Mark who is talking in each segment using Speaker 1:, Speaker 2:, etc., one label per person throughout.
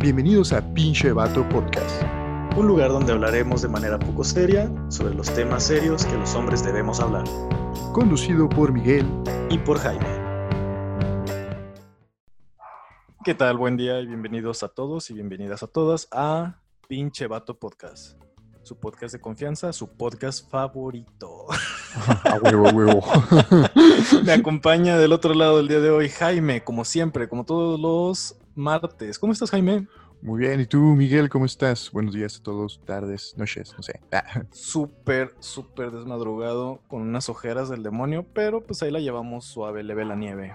Speaker 1: Bienvenidos a Pinche Vato Podcast.
Speaker 2: Un lugar donde hablaremos de manera poco seria sobre los temas serios que los hombres debemos hablar.
Speaker 1: Conducido por Miguel
Speaker 2: y por Jaime. ¿Qué tal? Buen día y bienvenidos a todos y bienvenidas a todas a Pinche Vato Podcast. Su podcast de confianza, su podcast favorito.
Speaker 1: A huevo, a huevo.
Speaker 2: Me acompaña del otro lado del día de hoy Jaime, como siempre, como todos los martes. ¿Cómo estás, Jaime?
Speaker 1: Muy bien, ¿y tú, Miguel, cómo estás? Buenos días a todos, tardes, noches, no sé. Ah,
Speaker 2: Súper, súper desmadrugado, con unas ojeras del demonio, pero pues ahí la llevamos suave, leve la nieve.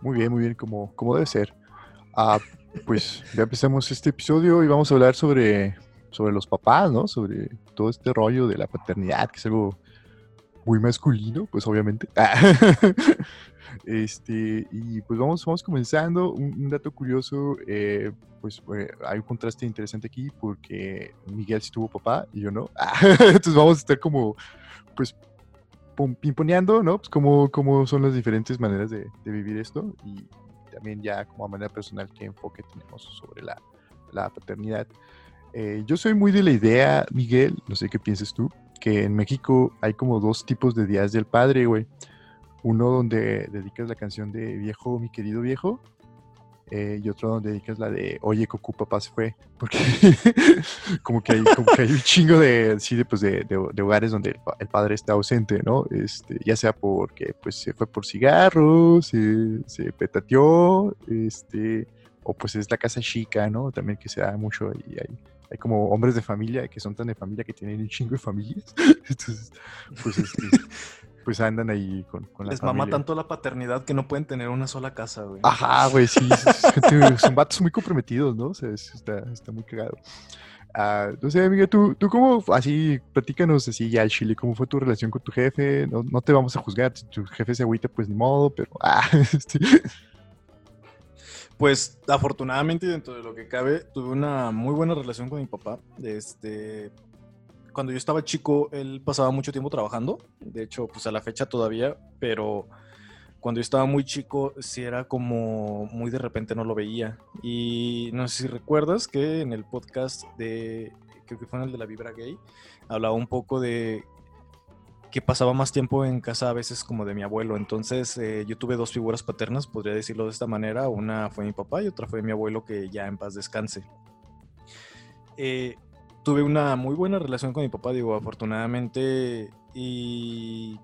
Speaker 1: Muy bien, muy bien, como, como debe ser. Ah, pues ya empezamos este episodio y vamos a hablar sobre, sobre los papás, ¿no? Sobre todo este rollo de la paternidad, que es algo muy masculino, pues obviamente. Este, y pues vamos, vamos comenzando. Un, dato curioso, eh, pues eh, hay un contraste interesante aquí porque Miguel sí tuvo papá y yo no. Entonces vamos a estar como, pues, pimponeando, ¿no? Pues cómo, cómo son las diferentes maneras de, vivir esto y también ya como a manera personal qué enfoque tenemos sobre la, la paternidad. Eh, yo soy muy de la idea, Miguel, no sé qué piensas tú, que en México hay como dos tipos de días del padre, güey. Uno donde dedicas la canción de Viejo, mi querido viejo, eh, y otro donde dedicas la de Oye, Cocu, papá se fue. Porque como, que hay, como que hay un chingo de, sí, de, pues de, de- de hogares donde el, el padre está ausente, ¿no? Este, ya sea porque pues, se fue por cigarros, se, se petateó, este, o pues es la casa chica, ¿no? También que se da mucho y hay, hay como hombres de familia que son tan de familia que tienen un chingo de familias. Entonces, pues, este, pues andan ahí con, con la
Speaker 2: Les mama
Speaker 1: familia.
Speaker 2: tanto la paternidad que no pueden tener una sola casa, güey.
Speaker 1: Ajá, güey, sí. gente- son vatos muy comprometidos, ¿no? O sea, es- está, está muy cagado. Ah, no sé, amiga, tú, tú cómo, así, platícanos así ya al chile, ¿cómo fue tu relación con tu jefe? No, no te vamos a juzgar, si tu jefe se agüita, pues ni modo, pero, ah, este,
Speaker 2: Pues afortunadamente y dentro de lo que cabe, tuve una muy buena relación con mi papá. Este, cuando yo estaba chico, él pasaba mucho tiempo trabajando. De hecho, pues a la fecha todavía, pero cuando yo estaba muy chico, sí era como muy de repente no lo veía. Y no sé si recuerdas que en el podcast de, creo que fue en el de la Vibra Gay, hablaba un poco de que pasaba más tiempo en casa a veces como de mi abuelo. Entonces eh, yo tuve dos figuras paternas, podría decirlo de esta manera. Una fue mi papá y otra fue mi abuelo que ya en paz descanse. Eh, tuve una muy buena relación con mi papá, digo, afortunadamente. Y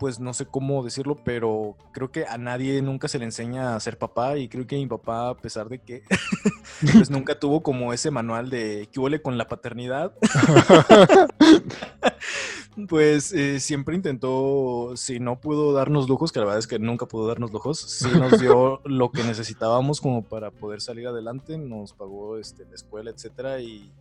Speaker 2: pues no sé cómo decirlo, pero creo que a nadie nunca se le enseña a ser papá y creo que mi papá, a pesar de que pues nunca tuvo como ese manual de que huele con la paternidad, pues eh, siempre intentó, si no pudo darnos lujos, que la verdad es que nunca pudo darnos lujos, sí nos dio lo que necesitábamos como para poder salir adelante, nos pagó este, la escuela, etcétera, y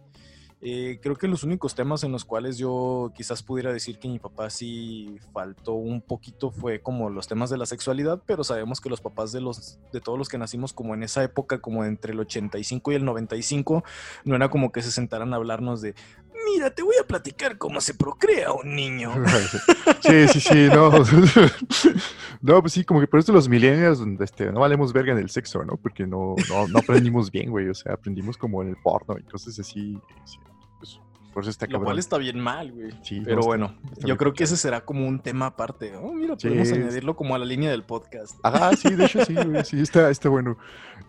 Speaker 2: eh, creo que los únicos temas en los cuales yo quizás pudiera decir que mi papá sí faltó un poquito fue como los temas de la sexualidad, pero sabemos que los papás de los de todos los que nacimos como en esa época, como entre el 85 y el 95, no era como que se sentaran a hablarnos de, mira, te voy a platicar cómo se procrea un niño.
Speaker 1: sí, sí, sí, no. No, pues sí, como que por eso los millennials, este, no valemos verga en el sexo, ¿no? Porque no, no, no aprendimos bien, güey, o sea, aprendimos como en el porno y cosas así, sí, pues, por eso está
Speaker 2: Lo
Speaker 1: cabrón.
Speaker 2: cual está bien mal, güey.
Speaker 1: Sí,
Speaker 2: Pero
Speaker 1: no,
Speaker 2: bueno, yo creo que ese será como un tema aparte. Oh, mira,
Speaker 1: Sí.
Speaker 2: podemos añadirlo como a la línea del podcast.
Speaker 1: Ajá, sí, de hecho sí, güey, sí, está, está bueno.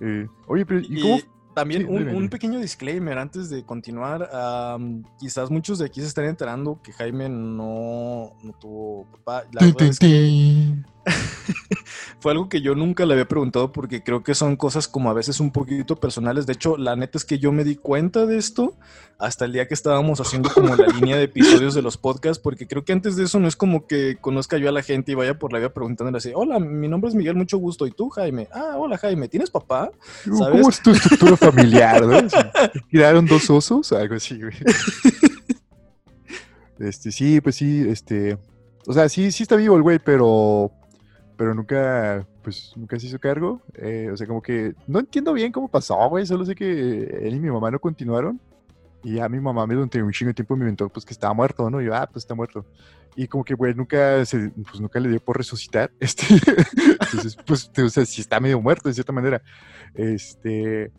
Speaker 1: Eh, oye, pero ¿y
Speaker 2: Y
Speaker 1: cómo?
Speaker 2: También
Speaker 1: Sí,
Speaker 2: un, pequeño disclaimer antes de continuar. am, quizás muchos de aquí se están enterando que Jaime no, no tuvo papá. La verdad es que. fue algo que yo nunca le había preguntado porque creo que son cosas como a veces un poquito personales. De hecho, la neta es que yo me di cuenta de esto hasta el día que estábamos haciendo como la línea de episodios de los podcasts, porque creo que antes de eso no es como que conozca yo a la gente y vaya por la vida preguntándole así, hola, mi nombre es Miguel, mucho gusto, ¿y tú, Jaime? Ah, hola, Jaime, ¿tienes papá?
Speaker 1: Uh,
Speaker 2: ¿sabes?
Speaker 1: ¿Cómo es tu estructura familiar, no? ¿Tiraron dos osos? Algo así, güey. Este, sí, pues sí, este. O sea, sí, sí está vivo el güey, pero. Pero nunca, pues, nunca se hizo cargo. Eh, o sea, como que no entiendo bien cómo pasó, güey. Solo sé que él y mi mamá no continuaron. Y ya mi mamá me durante un chingo de tiempo me inventó pues que estaba muerto, ¿no? Y yo, ah, pues está muerto. Y como que, güey, nunca, se, pues, nunca le dio por resucitar. Este, entonces, pues, o sea, sí está medio muerto de cierta manera. Este,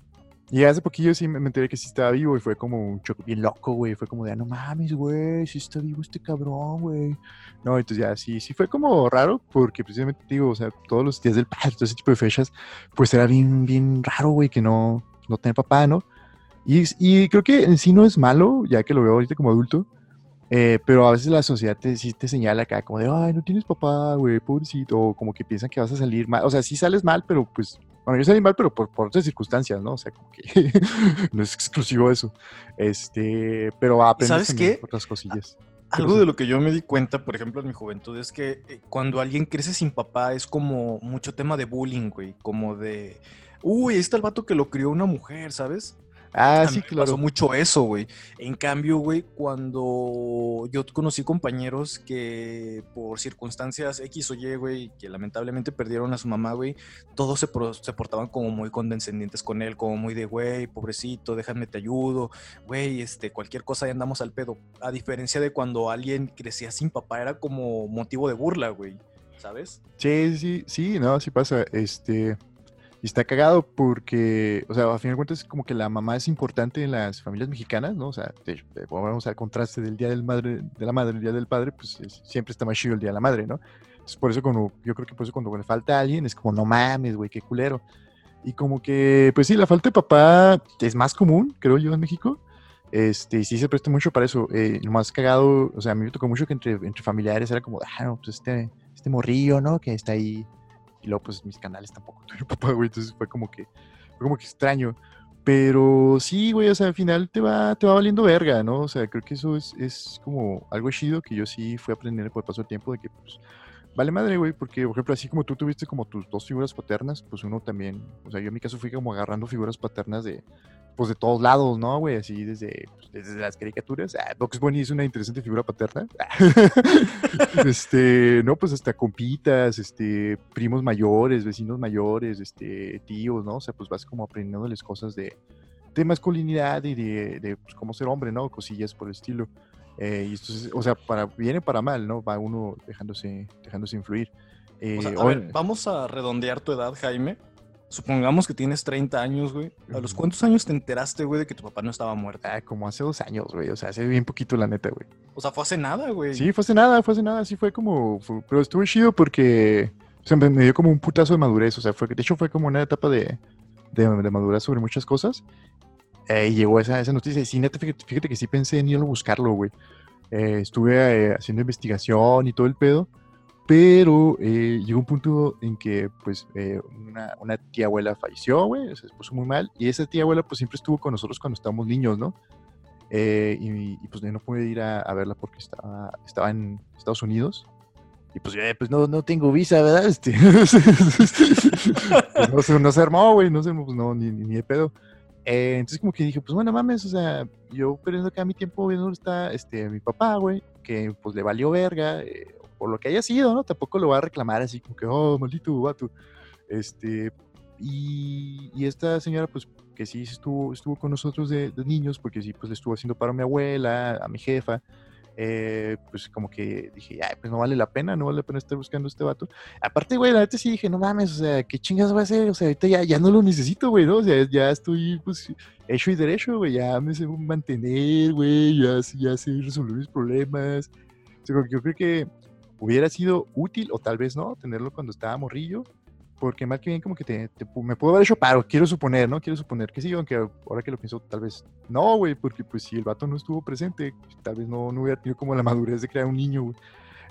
Speaker 1: Y hace poquillo sí me enteré que sí estaba vivo y fue como un choque bien loco, güey. Fue como de, "Ah, no mames, güey, sí está vivo este cabrón, güey. No, entonces ya sí, sí fue como raro porque precisamente digo, o sea, todos los días del padre, todo ese tipo de fechas, pues era bien, bien raro, güey, que no, no tener papá, ¿no? Y, y creo que en sí no es malo, ya que lo veo ahorita como adulto, eh, pero a veces la sociedad te, sí te señala acá como de, ay, no tienes papá, güey, pobrecito, o como que piensan que vas a salir mal. O sea, sí sales mal, pero pues, bueno, yo salí mal, pero por, por otras circunstancias, ¿no? O sea, como que no es exclusivo eso. Este, pero aprendes
Speaker 2: ¿Sabes qué?
Speaker 1: otras cosillas.
Speaker 2: Algo de lo que yo me di cuenta, por ejemplo, en mi juventud, es que eh, cuando alguien crece sin papá es como mucho tema de bullying, güey. Como de, uy, ahí está el vato que lo crió una mujer, ¿sabes?
Speaker 1: Ah,
Speaker 2: A
Speaker 1: sí,
Speaker 2: mí
Speaker 1: claro.
Speaker 2: pasó mucho eso, güey. En cambio, güey, cuando yo conocí compañeros que por circunstancias X o Y, güey, que lamentablemente perdieron a su mamá, güey, todos se, pro- se portaban como muy condescendientes con él, como muy de, güey, pobrecito, déjame te ayudo, güey, este, cualquier cosa y andamos al pedo. A diferencia de cuando alguien crecía sin papá, era como motivo de burla, güey, ¿sabes?
Speaker 1: Sí, sí, sí, no, sí pasa. Este, y está cagado porque, o sea, a fin de cuentas, como que la mamá es importante en las familias mexicanas, ¿no? O sea, de hecho, eh, vamos al contraste del Día del madre, de la Madre, el Día del Padre, pues es- siempre está más chido el Día de la Madre, ¿no? Entonces, por eso cuando, yo creo que por eso cuando le falta a alguien es como, no mames, güey, qué culero. Y como que, pues sí, la falta de papá es más común, creo yo, en México. Este, y sí se presta mucho para eso. Eh, lo más cagado, o sea, a mí me tocó mucho que entre, entre familiares era como, ah, no, pues este, este morrillo, ¿no? Que está ahí. Y luego, pues mis canales tampoco tuvieron papá, güey. Entonces fue como que, fue como que extraño. Pero sí, güey, o sea, al final te va, te va valiendo verga, ¿no? O sea, creo que eso es, es como algo chido que yo sí fui aprendiendo por el paso del tiempo de que, pues, vale madre, güey, porque, por ejemplo, así como tú tuviste como tus dos figuras paternas, pues uno también, o sea, yo en mi caso fui como agarrando figuras paternas de, pues, de todos lados, ¿no, güey? Así desde, pues, desde las caricaturas. Ah, Bugs Bunny es una interesante figura paterna. este, no, pues hasta compitas, este, primos mayores, vecinos mayores, este, tíos, ¿no? O sea, pues vas como aprendiéndoles cosas de, de masculinidad y de, de, pues, cómo ser hombre, ¿no? Cosillas por el estilo. Eh, y esto es- o sea, para bien y para mal, ¿no? Va uno dejándose, dejándose influir.
Speaker 2: O sea,
Speaker 1: Eh,
Speaker 2: a ver, vamos a redondear tu edad, Jaime. Supongamos que tienes 30 años, güey. ¿A los cuántos años te enteraste, güey, de que tu papá no estaba muerto?
Speaker 1: ah, como hace dos años, güey. O sea, hace bien poquito, la neta, güey.
Speaker 2: O sea, fue hace nada, güey.
Speaker 1: Sí, fue hace nada, fue hace nada, sí fue como, fue- pero estuvo chido porque, o sea, me, me dio como un putazo de madurez, o sea, fue, de hecho fue como una etapa de, de, de madurez sobre muchas cosas, eh, y llegó esa, esa noticia, y sí, neta, fíjate, fíjate que sí pensé en ir a buscarlo, güey, Eh, estuve eh, haciendo investigación y todo el pedo, pero eh, llegó un punto en que, pues, eh, una, una tía abuela falleció, güey, se puso muy mal, y esa tía abuela, pues, siempre estuvo con nosotros cuando estábamos niños, ¿no? Eh, y, y, pues yo no pude ir a, a verla porque estaba, estaba en Estados Unidos. Y pues eh, pues no, no tengo visa, ¿verdad? Este, pues, no, se, no se armó, güey, no se pues no, ni, ni, ni de pedo. Eh, entonces como que dije, pues bueno, mames, o sea, yo perdiendo acá mi tiempo viendo está este, mi papá, güey, que pues le valió verga, eh, por lo que haya sido, ¿no? Tampoco lo va a reclamar así como que, oh, maldito vato. Este, y, y esta señora, pues que sí estuvo, estuvo con nosotros de, de, niños, porque sí, pues le estuvo haciendo para a mi abuela, a mi jefa, eh, pues como que dije, ay, pues no vale la pena, no vale la pena estar buscando a este vato. Aparte, güey, la neta sí dije, no mames, o sea, ¿qué chingas voy a hacer? O sea, ahorita ya, ya no lo necesito, güey, ¿no? O sea, ya estoy, pues, hecho y derecho, güey, ya me sé mantener, güey, ya, ya sé resolver mis problemas. O sea, yo creo que hubiera sido útil, o tal vez no, tenerlo cuando estaba morrillo, porque mal que bien como que te, te, me puedo haber hecho paro, quiero suponer, ¿no? Quiero suponer que sí, aunque ahora que lo pienso, tal vez no, güey, porque pues si el vato no estuvo presente, tal vez no, no hubiera tenido como la madurez de crear un niño, güey.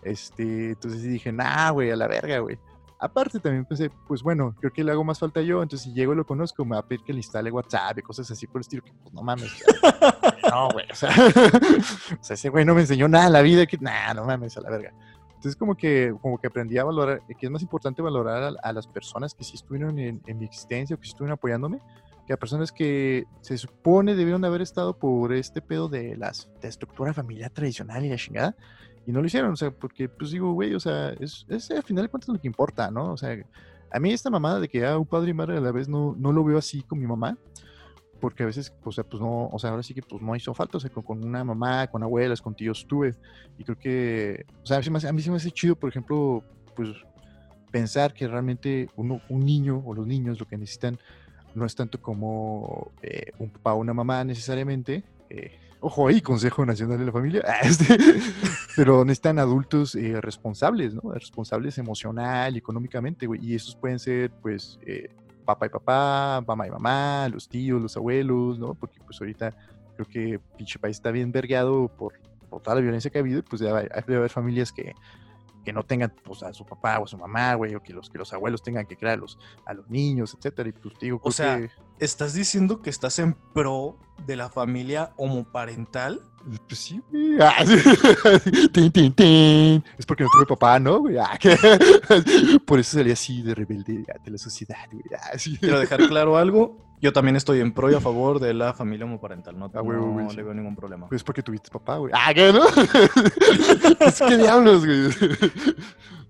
Speaker 1: Este, entonces dije, nah, güey, a la verga, güey. Aparte también pensé, pues bueno, creo que le hago más falta yo, entonces si llego y lo conozco, me va a pedir que le instale WhatsApp y cosas así por el estilo, que pues no mames. no, güey, o sea, o sea, ese güey no me enseñó nada en la vida, que, nah, no mames, a la verga. Entonces como que, como que aprendí a valorar, que es más importante valorar a, a las personas que sí estuvieron en, en, mi existencia o que sí estuvieron apoyándome, que a personas que se supone debieron de haber estado por este pedo de la de estructura familiar tradicional y la chingada, y no lo hicieron, o sea, porque pues digo, güey, o sea, es, es al final de cuentas lo que importa, ¿no? O sea, a mí esta mamada de que ya un padre y madre a la vez no, no lo veo así con mi mamá, porque a veces, sea, pues no, o sea, ahora sí que pues no hizo falta, o sea, con, una mamá, con abuelas, con tíos tuve, y creo que, o sea, a mí, se me hace chido, por ejemplo, pues pensar que realmente uno, un niño o los niños lo que necesitan, no es tanto como eh, un papá o una mamá necesariamente. eh, ojo ahí, Consejo Nacional de la Familia. este, pero necesitan adultos eh, responsables, ¿no? Responsables emocional económicamente, güey. Y esos pueden ser, pues, papá y papá, mamá y mamá, los tíos, los abuelos, ¿no? Porque, pues, ahorita creo que pinche país está bien vergueado por, por toda la violencia que ha habido. y, Pues, debe, haber- debe haber familias que, que no tengan, pues, a su papá o a su mamá, güey, o que los, que los abuelos tengan que criar a los, a los niños, etcétera. Y, pues, digo, creo
Speaker 2: sea,
Speaker 1: que...
Speaker 2: ¿Estás diciendo que estás en pro de la familia homoparental?
Speaker 1: Pues sí, güey. Ah, sí. Tin, tin, tin. Es porque no tuve papá, ¿no, güey? Ah, que- Por eso salí así de rebelde ante la sociedad, güey. Ah, sí.
Speaker 2: Quiero dejar claro algo. Yo también estoy en pro y a favor de la familia homoparental. No,
Speaker 1: Ah,
Speaker 2: no
Speaker 1: güey, sí.
Speaker 2: le veo ningún problema.
Speaker 1: Pues porque tuviste papá, güey. Ah, ¿qué, no? pues, ¿Qué diablos, güey?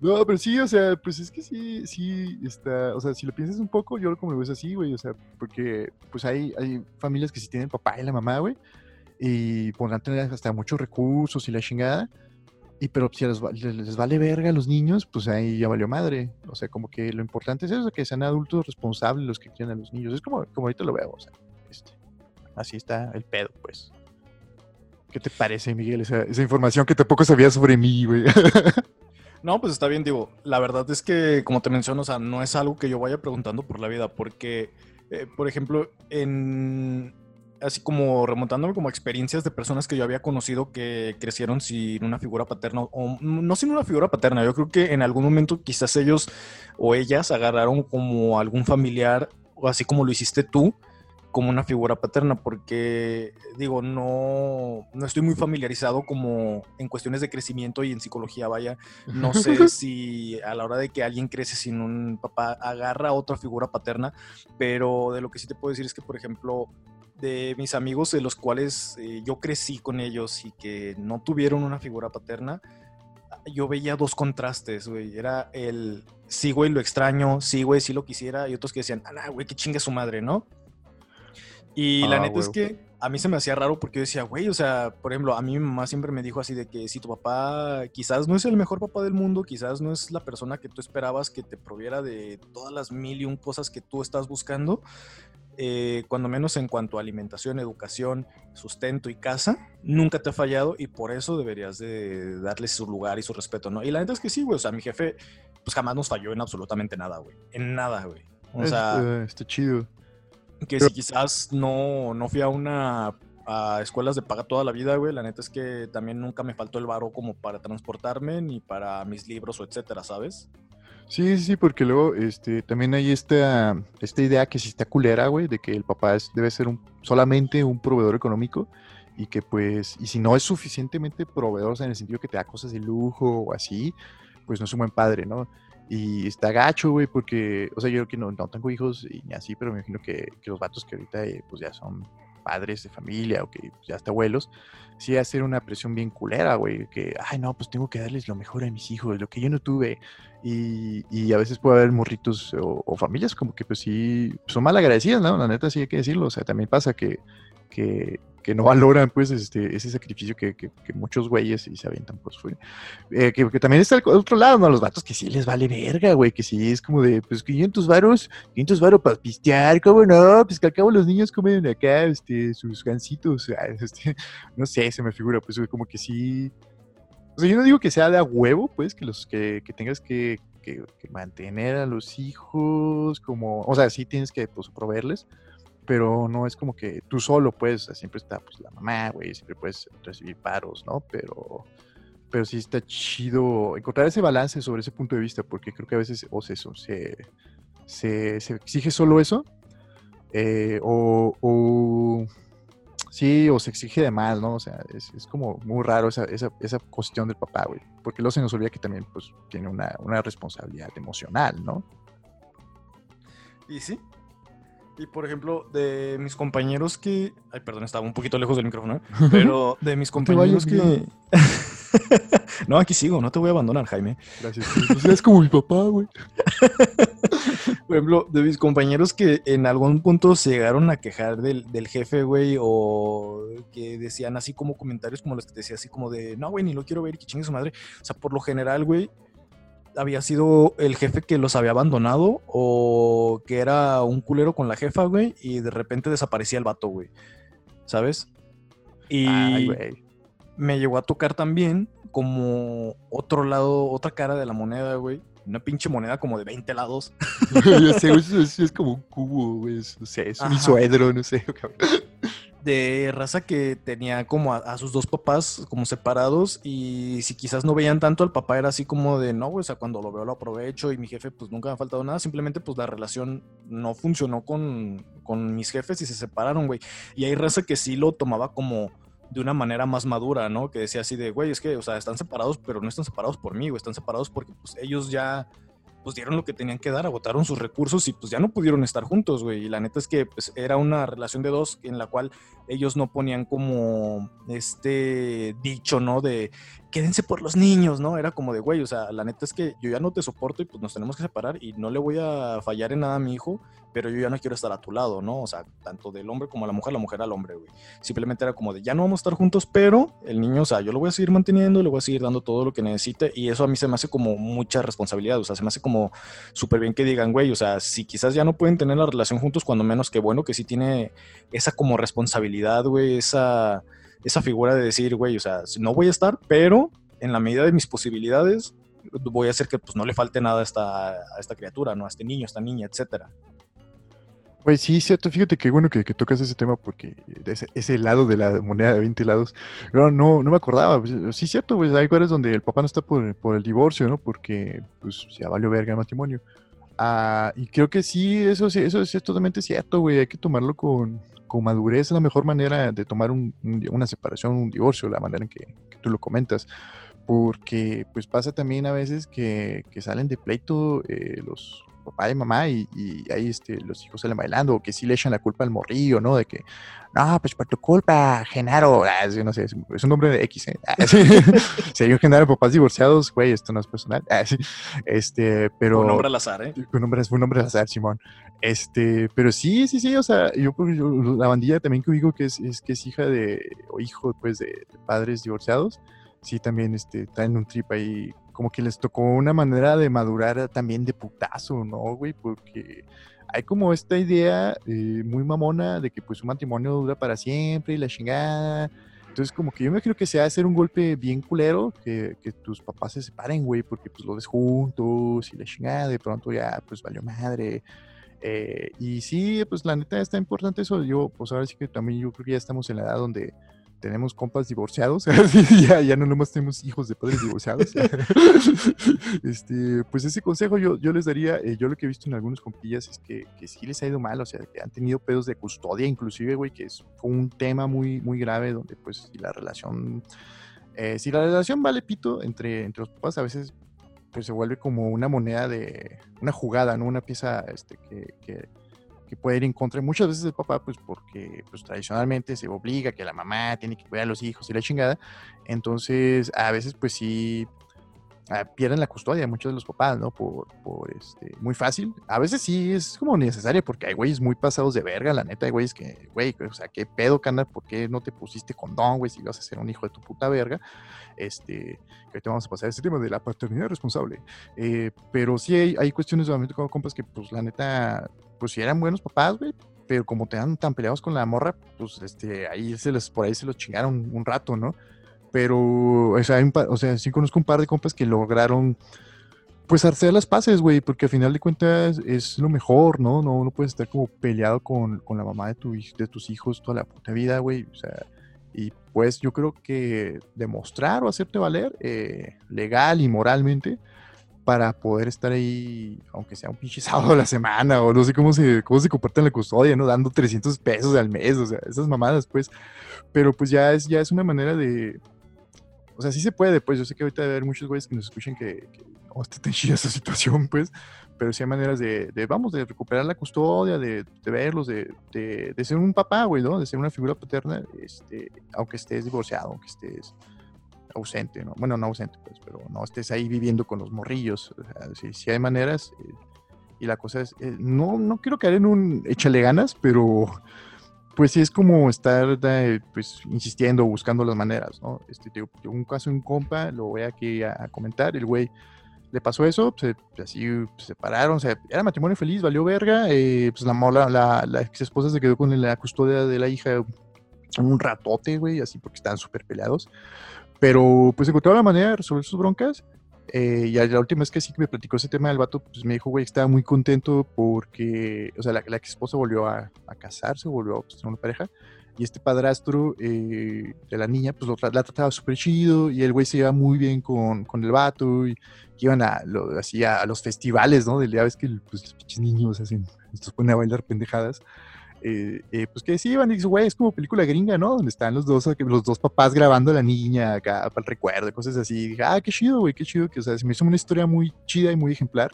Speaker 1: No, pero sí, o sea, pues es que sí, sí, está, o sea, si lo piensas un poco, yo como lo veo es así, güey, o sea, porque pues hay, hay familias que sí tienen papá y la mamá, güey, y podrán tener hasta muchos recursos y la chingada, y pero si les, les- vale verga a los niños, pues ahí ya valió madre, o sea, como que lo importante es eso, que sean adultos responsables los que crían a los niños, es como, como ahorita lo veo, o sea, este, así está el pedo, pues. ¿Qué te parece, Miguel, esa, esa información que tampoco sabías sobre mí, güey?
Speaker 2: No, pues está bien, digo, la verdad es que, como te menciono, o sea, no es algo que yo vaya preguntando por la vida, porque, eh, por ejemplo, en, así como remontándome como experiencias de personas que yo había conocido que crecieron sin una figura paterna, o no sin una figura paterna, yo creo que en algún momento quizás ellos o ellas agarraron como algún familiar, o así como lo hiciste tú, como una figura paterna, porque digo, no, no estoy muy familiarizado como en cuestiones de crecimiento y en psicología, vaya, no sé si a la hora de que alguien crece sin un papá agarra otra figura paterna, pero de lo que sí te puedo decir es que, por ejemplo, de mis amigos de los cuales eh, yo crecí con ellos y que no tuvieron una figura paterna, yo veía dos contrastes, güey. Era el sí, güey, lo extraño, sí, güey, sí lo quisiera, y otros que decían, ah, güey, que chingue su madre, ¿no? Y la
Speaker 1: Ah,
Speaker 2: neta es que a mí se me hacía raro porque yo decía, güey, o sea, por ejemplo, a mí mi mamá siempre me dijo así de que si tu papá quizás no es el mejor papá del mundo, quizás no es la persona que tú esperabas que te proviera de todas las mil y un cosas que tú estás buscando, eh, cuando menos en cuanto a alimentación, educación, sustento y casa, nunca te ha fallado y por eso deberías de darle su lugar y su respeto, ¿no? Y la neta es que sí, güey, o sea, mi jefe pues jamás nos falló en absolutamente nada, güey, en nada, güey. O sea,
Speaker 1: está, está chido.
Speaker 2: Que si quizás no, no fui a una a escuelas de paga toda la vida, güey, la neta es que también nunca me faltó el varo como para transportarme ni para mis libros o etcétera, ¿sabes?
Speaker 1: Sí, sí, porque luego este, también hay esta, esta idea que sí está culera, güey, de que el papá es- debe ser un, solamente un proveedor económico y que pues, y si no es suficientemente proveedor, o sea, en el sentido que te da cosas de lujo o así, pues no es un buen padre, ¿no? Y está gacho, güey, porque, o sea, yo que no, no tengo hijos y ni así, pero me imagino que, que los vatos que ahorita eh, pues ya son padres de familia o que ya hasta abuelos, sí hacer una presión bien culera, güey, que, ay, no, pues tengo que darles lo mejor a mis hijos, lo que yo no tuve. Y, y a veces puede haber morritos o, o familias como que pues sí, son mal agradecidas, ¿no? La neta sí hay que decirlo, o sea, también pasa que, que, que no valoran pues este, ese sacrificio que, que, muchos güeyes se avientan pues fue. Eh, que, también está el otro lado, ¿no? Los vatos que sí les vale verga, güey, que sí es como de, pues 500 varos, 500 varos para pistear, ¿cómo no? Pues que al cabo los niños comen acá, este, sus gancitos, este, no sé, se me figura, pues como que sí, o sea, yo no digo que sea de a huevo, pues, que los que, que tengas que, que- que mantener a los hijos, como, o sea, sí tienes que pues, proveerles, pero no es como que tú solo, pues, siempre está pues la mamá, güey, siempre puedes recibir paros, ¿no? Pero, pero sí está chido encontrar ese balance sobre ese punto de vista, porque creo que a veces, o sea, eso, se, se, se exige solo eso, eh, o, o- sí, o se exige de más, ¿no? O sea, es, es como muy raro esa, esa, esa cuestión del papá, güey, porque luego se nos olvida que también, pues, tiene una, una responsabilidad emocional, ¿no?
Speaker 2: Y sí. Y por ejemplo, de mis compañeros que. Ay, perdón, estaba un poquito lejos del micrófono. ¿eh? Pero de mis
Speaker 1: vayas,
Speaker 2: compañeros que. no, aquí sigo, no te voy a abandonar, Jaime.
Speaker 1: Gracias. Pues es como mi papá, güey.
Speaker 2: Por ejemplo, de mis compañeros que en algún punto se llegaron a quejar del, del jefe, güey, o que decían así como comentarios como los que decía, así como de, no, güey, ni lo quiero ver, que chingue su madre. O sea, por lo general, güey, había sido el jefe que los había abandonado o que era un culero con la jefa, güey, y de repente desaparecía el vato, güey. ¿Sabes? Y me llegó a tocar también como otro lado, otra cara de la moneda, güey. Una pinche moneda como de 20 lados.
Speaker 1: Yo sé, es, como un cubo, güey. No sé, es un isoedro, no sé.
Speaker 2: de raza que tenía como a, sus dos papás como separados y si quizás no veían tanto al papá era así como de no, o sea, cuando lo veo lo aprovecho y mi jefe pues nunca me ha faltado nada, simplemente pues la relación no funcionó con, con mis jefes y se separaron, güey. Y hay raza que sí lo tomaba como de una manera más madura, ¿no? Que decía así de, güey, es que, o sea, están separados, pero no están separados por mí, güey, están separados porque pues ellos ya pues dieron lo que tenían que dar, agotaron sus recursos y pues ya no pudieron estar juntos, güey. Y la neta es que pues era una relación de dos en la cual ellos no ponían como este dicho, ¿no? De quédense por los niños, ¿no? Era como de, güey, o sea, la neta es que yo ya no te soporto y pues nos tenemos que separar y no le voy a fallar en nada a mi hijo, pero yo ya no quiero estar a tu lado, ¿no? O sea, tanto del hombre como a la mujer, la mujer al hombre, güey. Simplemente era como de, ya no vamos a estar juntos, pero el niño, o sea, yo lo voy a seguir manteniendo, le voy a seguir dando todo lo que necesite y eso a mí se me hace como mucha responsabilidad, o sea, se me hace como súper bien que digan, güey, o sea, si quizás ya no pueden tener la relación juntos, cuando menos que bueno que sí tiene esa como responsabilidad, güey, esa, esa figura de decir, güey, o sea, no voy a estar, pero en la medida de mis posibilidades, voy a hacer que pues no le falte nada a esta, a esta criatura, ¿no? A este niño, a esta niña, etcétera.
Speaker 1: Pues sí, cierto. Fíjate qué bueno que, tocas ese tema porque ese, ese, lado de la moneda de 20 lados, no, no, no me acordaba. Pues, sí, cierto, pues hay lugares donde el papá no está por, por el divorcio, ¿no? Porque pues ya valió verga el matrimonio. Ah, y creo que sí, eso, eso es totalmente cierto, güey. Hay que tomarlo con, con madurez. Es la mejor manera de tomar un, una separación, un divorcio, la manera en que, que tú lo comentas porque pues pasa también a veces que, que salen de pleito eh, los, papá y mamá y, ahí este, los hijos salen bailando, o que sí le echan la culpa al morrillo, ¿no? De que, no, pues por tu culpa, Genaro, ah, no sé, es un nombre de X, ¿eh? Ah, si hay un Genaro papás divorciados, güey, esto no es personal, ah, este, pero...
Speaker 2: Un nombre al azar, ¿eh?
Speaker 1: Un nombre, un nombre al azar, Simón. Este, pero sí, sí, sí, o sea, yo, la bandilla también que digo que es, es, que es hija de, o hijo, pues, de, padres divorciados, sí también este, traen un trip ahí como que les tocó una manera de madurar también de putazo, ¿no, güey? Porque hay como esta idea eh, muy mamona de que pues un matrimonio dura para siempre y la chingada. Entonces como que yo me creo que sea hacer un golpe bien culero, que, que tus papás se separen, güey, porque pues lo ves juntos y la chingada, de pronto ya pues valió madre. Eh, y sí, pues la neta está importante eso. Yo, pues ahora sí que también yo creo que ya estamos en la edad donde tenemos compas divorciados, ya, no nomás tenemos hijos de padres divorciados. este, pues ese consejo yo, yo les daría, eh, yo lo que he visto en algunos compillas es que, que, sí les ha ido mal, o sea, que han tenido pedos de custodia inclusive, güey, que es, un tema muy, muy grave donde pues si la relación, eh, si la relación vale pito entre, entre los papás, a veces pues se vuelve como una moneda de, una jugada, ¿no? Una pieza este, que que puede ir en contra muchas veces el papá, pues porque pues, tradicionalmente se obliga que la mamá tiene que cuidar a los hijos y la chingada. Entonces, a veces, pues sí, ah, pierden la custodia muchos de los papás, ¿no? Por, por este, muy fácil. A veces sí es como necesario porque hay güeyes muy pasados de verga, la neta, hay güeyes que, güey, o sea, qué pedo, canal, ¿por qué no te pusiste condón, güey, si vas a ser un hijo de tu puta verga? Este, que te vamos a pasar ese tema de la paternidad responsable. Eh, pero sí hay, hay cuestiones de como compas que, pues, la neta, pues si eran buenos papás, güey, pero como te dan tan peleados con la morra, pues este, ahí se les, por ahí se los chingaron un rato, ¿no? Pero, o sea, o sea, sí conozco un par de compas que lograron, pues, hacer las paces, güey, porque al final de cuentas es lo mejor, ¿no? No, no puedes estar como peleado con, con la mamá de, tu, de tus hijos toda la puta vida, güey, o sea, y pues yo creo que demostrar o hacerte valer eh, legal y moralmente, para poder estar ahí, aunque sea un pinche sábado a la semana, o no sé cómo se, cómo se comporta en la custodia, ¿no? Dando 300 pesos al mes, o sea, esas mamadas, pues. Pero pues ya es, ya es una manera de. O sea, sí se puede, pues. Yo sé que ahorita debe haber muchos güeyes que nos escuchen que, que no tan chida esa situación, pues. Pero sí hay maneras de, vamos, de recuperar la custodia, de, verlos, de, de, ser un papá, güey, ¿no? De ser una figura paterna, este, aunque estés divorciado, aunque estés ausente, ¿no? Bueno, no ausente, pues, pero no estés ahí viviendo con los morrillos. O sea, si, hay maneras, eh, y la cosa es, eh, no, no quiero caer en un échale ganas, pero pues sí es como estar pues, insistiendo, buscando las maneras, ¿no? Este, un caso, un compa, lo voy aquí a, comentar, el güey le pasó eso, se, así se separaron, o era matrimonio feliz, valió verga, eh, pues la, mola, la, la ex esposa se quedó con la custodia de la hija un ratote, güey, así porque estaban súper peleados, pero pues encontró la manera de resolver sus broncas, eh, y la última vez que sí que me platicó ese tema del vato, pues me dijo, güey, estaba muy contento porque, o sea, la, la ex esposa volvió a, a casarse, volvió a tener una pareja, y este padrastro eh, de la niña, pues lo, la trataba súper chido y el güey se lleva muy bien con, con el vato y iban a, lo, así a, los festivales, ¿no? Del día ves que pues, los pinches niños hacen, estos ponen a bailar pendejadas. Eh, eh, pues que sí dice, güey, es como película gringa, ¿no? Donde están los dos, los dos papás grabando a la niña acá para el recuerdo, cosas así. Y dije, ah, qué chido, güey, qué chido. Que, o sea, se me hizo una historia muy chida y muy ejemplar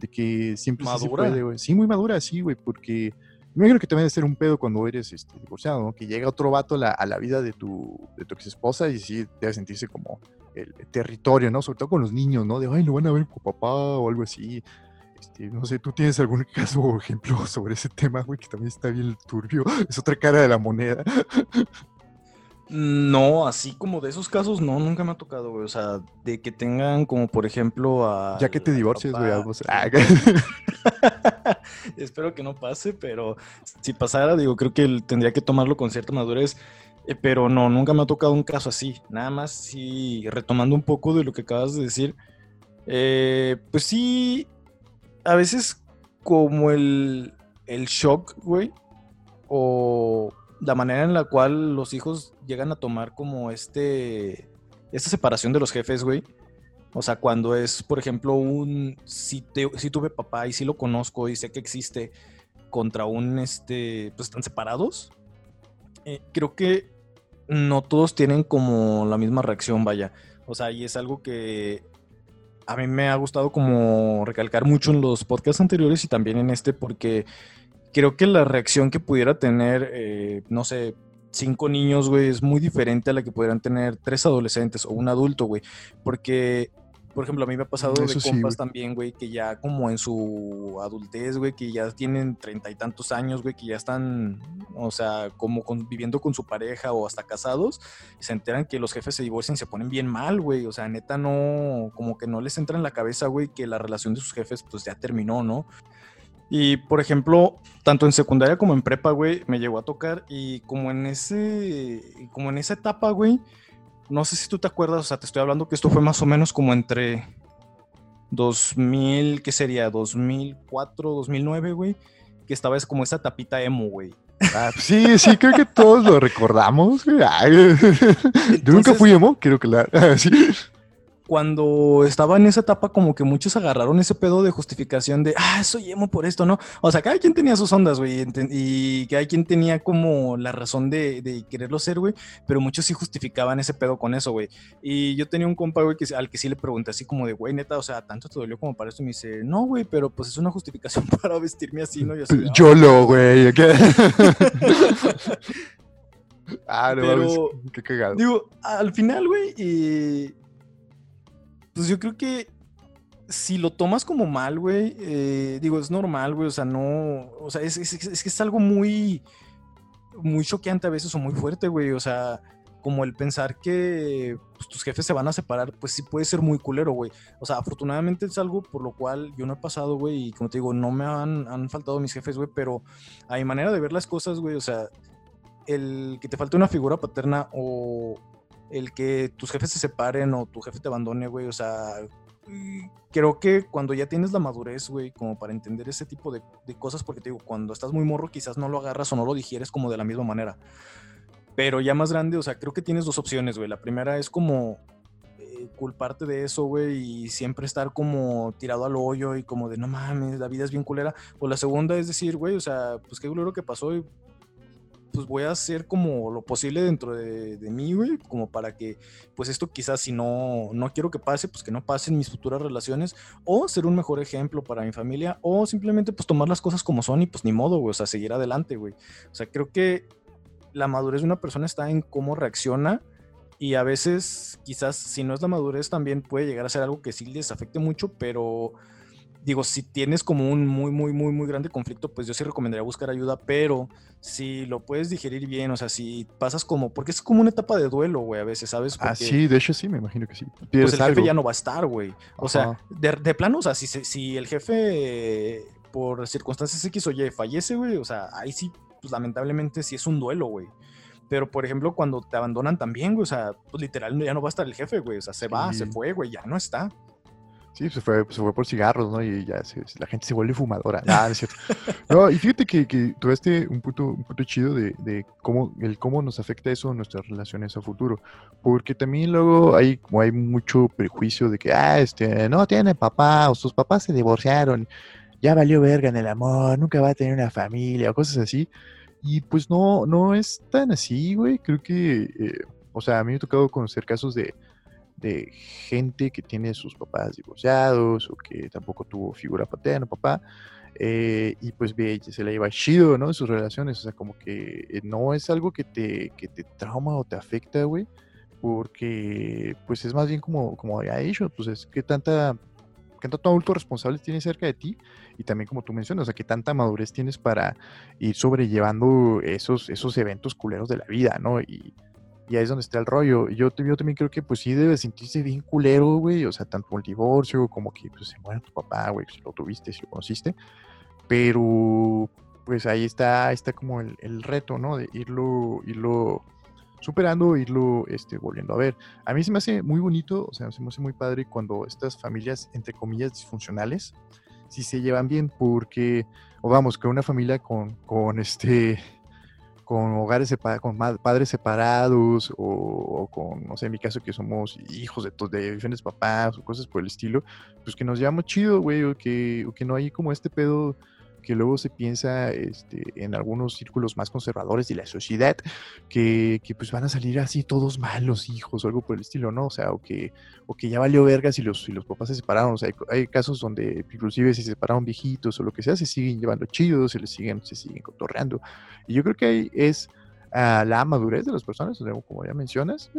Speaker 1: de que siempre
Speaker 2: madura.
Speaker 1: se puede, güey. Sí, muy madura, sí, güey, porque me imagino que también debe ser un pedo cuando eres este, divorciado, ¿no? Que llega otro vato a la, a la vida de tu, de tu ex esposa y sí debe sentirse como el, territorio, ¿no? Sobre todo con los niños, ¿no? De, ay, lo van a ver con papá o algo así. No sé, ¿tú tienes algún caso o ejemplo sobre ese tema, güey? Que también está bien turbio. Es otra cara de la moneda.
Speaker 2: No, así como de esos casos, no, nunca me ha tocado, güey. O sea, de que tengan como, por ejemplo, a...
Speaker 1: Ya que te divorcies, güey, vamos. Ah,
Speaker 2: Espero que no pase, pero si pasara, digo, creo que tendría que tomarlo con cierta madurez. Eh, pero no, nunca me ha tocado un caso así. Nada más, sí, retomando un poco de lo que acabas de decir, eh, pues sí, a veces como el, el shock, güey, o la manera en la cual los hijos llegan a tomar como este, esta separación de los jefes, güey. O sea, cuando es, por ejemplo, un, si, te, si tuve papá y si lo conozco y sé que existe contra un, este, pues están separados. Eh, creo que no todos tienen como la misma reacción, vaya. O sea, y es algo que a mí me ha gustado como recalcar mucho en los podcasts anteriores y también en este porque creo que la reacción que pudiera tener, eh, no sé, cinco niños, güey, es muy diferente a la que pudieran tener tres adolescentes o un adulto, güey. Porque, por ejemplo, a mí me ha pasado de compas también, güey, que ya como en su adultez, güey, que ya tienen treinta y tantos años, güey, que ya están, o sea, como viviendo con su pareja o hasta casados, y se enteran que los jefes se divorcian y se ponen bien mal, güey. O sea, neta, no, como que no les entra en la cabeza, güey, que la relación de sus jefes, pues ya terminó, ¿no? Y por ejemplo, tanto en secundaria como en prepa, güey, me llegó a tocar y como en ese, como en esa etapa, güey, no sé si tú te acuerdas, o sea, te estoy hablando que esto fue más o menos como entre 2000, ¿qué sería? 2004, 2009, güey, que estaba es como esa tapita emo, güey.
Speaker 1: Ah, sí, sí, creo que todos lo recordamos. Yo nunca fui emo, quiero que la... sí
Speaker 2: cuando estaba en esa etapa, como que muchos agarraron ese pedo de justificación de, ah, soy emo por esto, ¿no? O sea, cada quien tenía sus ondas, güey, y cada quien tenía como la razón de, quererlo ser, güey, pero muchos sí justificaban ese pedo con eso, güey. Y yo tenía un compa, güey, que, al que sí le pregunté así como de, güey, neta, o sea, ¿tanto te dolió como para esto? Y me dice, no, güey, pero pues es una justificación para vestirme así, ¿no?
Speaker 1: Yo, lo, güey, ¿qué? ah, no, pero, qué cagado.
Speaker 2: Digo, al final, güey, y pues yo creo que si lo tomas como mal, güey, eh, digo, es normal, güey, o sea, no, o sea, es, es, es, que es algo muy, muy choqueante a veces o muy fuerte, güey, o sea, como el pensar que pues, tus jefes se van a separar, pues sí puede ser muy culero, güey. O sea, afortunadamente es algo por lo cual yo no he pasado, güey, y como te digo, no me han, han faltado mis jefes, güey, pero hay manera de ver las cosas, güey, o sea, el que te falte una figura paterna o, el que tus jefes se separen o tu jefe te abandone, güey, o sea, creo que cuando ya tienes la madurez, güey, como para entender ese tipo de, cosas, porque te digo, cuando estás muy morro quizás no lo agarras o no lo digieres como de la misma manera. Pero ya más grande, o sea, creo que tienes dos opciones, güey. La primera es como eh, culparte de eso, güey, y siempre estar como tirado al hoyo y como de no mames, la vida es bien culera. O la segunda es decir, güey, o sea, pues qué culero que pasó y pues voy a hacer como lo posible dentro de, mí, güey, como para que, pues esto quizás si no, no quiero que pase, pues que no pasen mis futuras relaciones, o ser un mejor ejemplo para mi familia, o simplemente pues tomar las cosas como son y pues ni modo, güey, o sea, seguir adelante, güey. O sea, creo que la madurez de una persona está en cómo reacciona y a veces quizás si no es la madurez también puede llegar a ser algo que sí les afecte mucho, pero digo, si tienes como un muy, muy, muy, muy grande conflicto, pues yo sí recomendaría buscar ayuda, pero si lo puedes digerir bien, o sea, si pasas como, porque es como una etapa de duelo, güey, a veces, ¿sabes?
Speaker 1: ah, sí, de hecho sí, me imagino que sí.
Speaker 2: Pues el jefe ya no va a estar, güey. O sea, de, de, plano, o sea, si, si el jefe por circunstancias X o Y fallece, güey, o sea, ahí sí, pues lamentablemente sí es un duelo, güey. Pero, por ejemplo, cuando te abandonan también, güey, o sea, pues literal ya no va a estar el jefe, güey, o sea, se va, se fue, güey, ya no está.
Speaker 1: Sí, se fue, se fue por cigarros, ¿no? Y ya la gente se vuelve fumadora. no es cierto. No, y fíjate que, que tuviste un punto, un punto chido de, de, cómo, el cómo nos afecta eso en nuestras relaciones a futuro. Porque también luego hay, hay mucho prejuicio de que, ah, este, no tiene papá, o sus papás se divorciaron, ya valió verga en el amor, nunca va a tener una familia, o cosas así. Y pues no, no es tan así, güey. Creo que, eh, o sea, a mí me ha tocado conocer casos de, de gente que tiene sus papás divorciados o que tampoco tuvo figura paterna, papá. Eh, y pues ve, se la lleva chido, ¿no? En sus relaciones, o sea, como que eh, no es algo que te, que te trauma o te afecta, güey, porque pues es más bien como, como había dicho, pues es que tanta, que tanto adulto responsable tienes cerca de ti y también como tú mencionas, o sea, que tanta madurez tienes para ir sobrellevando esos, esos eventos culeros de la vida, ¿no? Y, y ahí es donde está el rollo. Yo, yo también creo que pues sí debe sentirse bien culero, güey. O sea, tanto el divorcio como que pues, se muera tu papá, güey, si lo tuviste, si lo conociste. Pero pues ahí está, está como el, el, reto, ¿no? De irlo, irlo superando, irlo este, volviendo a ver. A mí se me hace muy bonito, o sea, se me hace muy padre cuando estas familias, entre comillas, disfuncionales, si se llevan bien, porque, o vamos, que una familia con, con este con hogares separados, con padres separados o, con, no sé, en mi caso que somos hijos de, de diferentes papás o cosas por el estilo, pues que nos llevamos chido, güey, o que, o que no hay como este pedo que luego se piensa este, en algunos círculos más conservadores de la sociedad, que, que, pues van a salir así todos malos hijos o algo por el estilo, ¿no? O sea, o que, o que ya valió vergas si los, si los papás se separaron. O sea, hay, casos donde inclusive si se separaron viejitos o lo que sea, se siguen llevando chidos, se les siguen, se siguen cotorreando. Y yo creo que ahí es uh, la madurez de las personas, como ya mencionas,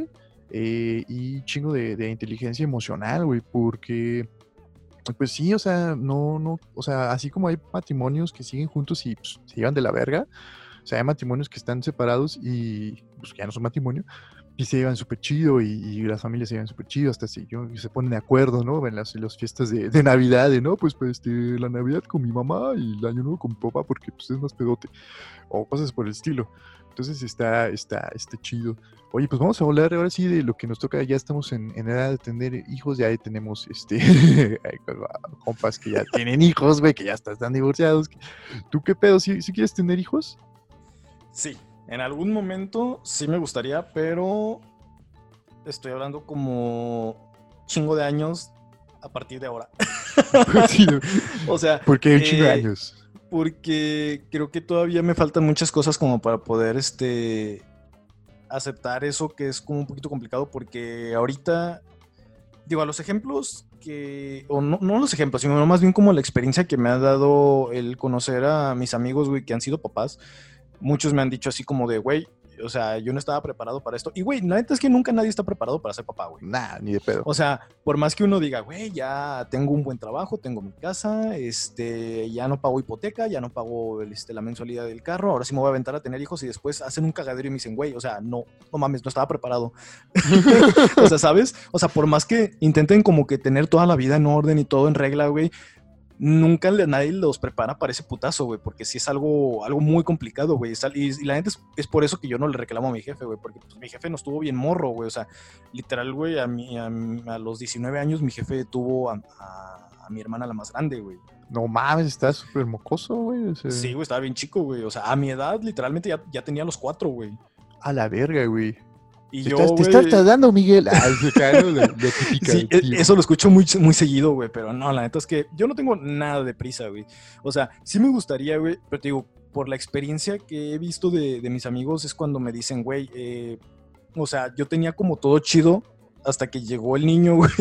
Speaker 1: eh, y chingo de, de inteligencia emocional, güey, porque pues sí, o sea, no, no, o sea, así como hay matrimonios que siguen juntos y pues, se llevan de la verga, o sea, hay matrimonios que están separados y pues ya no son matrimonio, y se llevan súper chido y, las familias se llevan súper chido hasta si yo, se ponen de acuerdo, ¿no? En las, las fiestas de, de, Navidad, de, no, pues, pues este, la Navidad con mi mamá y el año nuevo con mi papá porque pues es más pedote, o cosas por el estilo. Entonces está, está, está chido. Oye, pues vamos a hablar ahora sí de lo que nos toca. Ya estamos en, edad de tener hijos, ya tenemos este compas que ya tienen hijos, güey, que ya están divorciados. ¿Tú qué pedo? ¿Sí, quieres tener hijos?
Speaker 2: Sí, en algún momento sí me gustaría, pero estoy hablando como chingo de años a partir de ahora.
Speaker 1: o sea, ¿por qué un chingo de eh, años?
Speaker 2: porque creo que todavía me faltan muchas cosas como para poder este aceptar eso que es como un poquito complicado porque ahorita digo a los ejemplos que o no, no los ejemplos sino más bien como la experiencia que me ha dado el conocer a mis amigos güey que han sido papás muchos me han dicho así como de güey o sea, yo no estaba preparado para esto. Y, güey, la neta es que nunca nadie está preparado para ser papá, güey.
Speaker 1: Nah, ni de pedo.
Speaker 2: O sea, por más que uno diga, güey, ya tengo un buen trabajo, tengo mi casa, este, ya no pago hipoteca, ya no pago este, la mensualidad del carro, ahora sí me voy a aventar a tener hijos y después hacen un cagadero y me dicen, güey, o sea, no, no mames, no estaba preparado. o sea, ¿sabes? O sea, por más que intenten como que tener toda la vida en orden y todo en regla, güey, nunca nadie los prepara para ese putazo, güey, porque sí es algo, algo muy complicado, güey. Y, la gente es, por eso que yo no le reclamo a mi jefe, güey, porque pues, mi jefe no estuvo bien morro, güey. O sea, literal, güey, a, mí, a, los 19 años mi jefe tuvo a, mi hermana la más grande, güey.
Speaker 1: No mames, está súper mocoso, güey.
Speaker 2: Sí, güey, estaba bien chico, güey. O sea, a mi edad, literalmente ya, ya tenía los cuatro, güey.
Speaker 1: A la verga, güey.
Speaker 2: Y
Speaker 1: te,
Speaker 2: yo,
Speaker 1: estás, te estás tardando, Miguel.
Speaker 2: sí, e, eso lo escucho muy, muy seguido, güey, pero no, la neta es que yo no tengo nada de prisa, güey. O sea, sí me gustaría, güey, pero te digo, por la experiencia que he visto de, de mis amigos es cuando me dicen, güey, eh, o sea, yo tenía como todo chido hasta que llegó el niño, güey,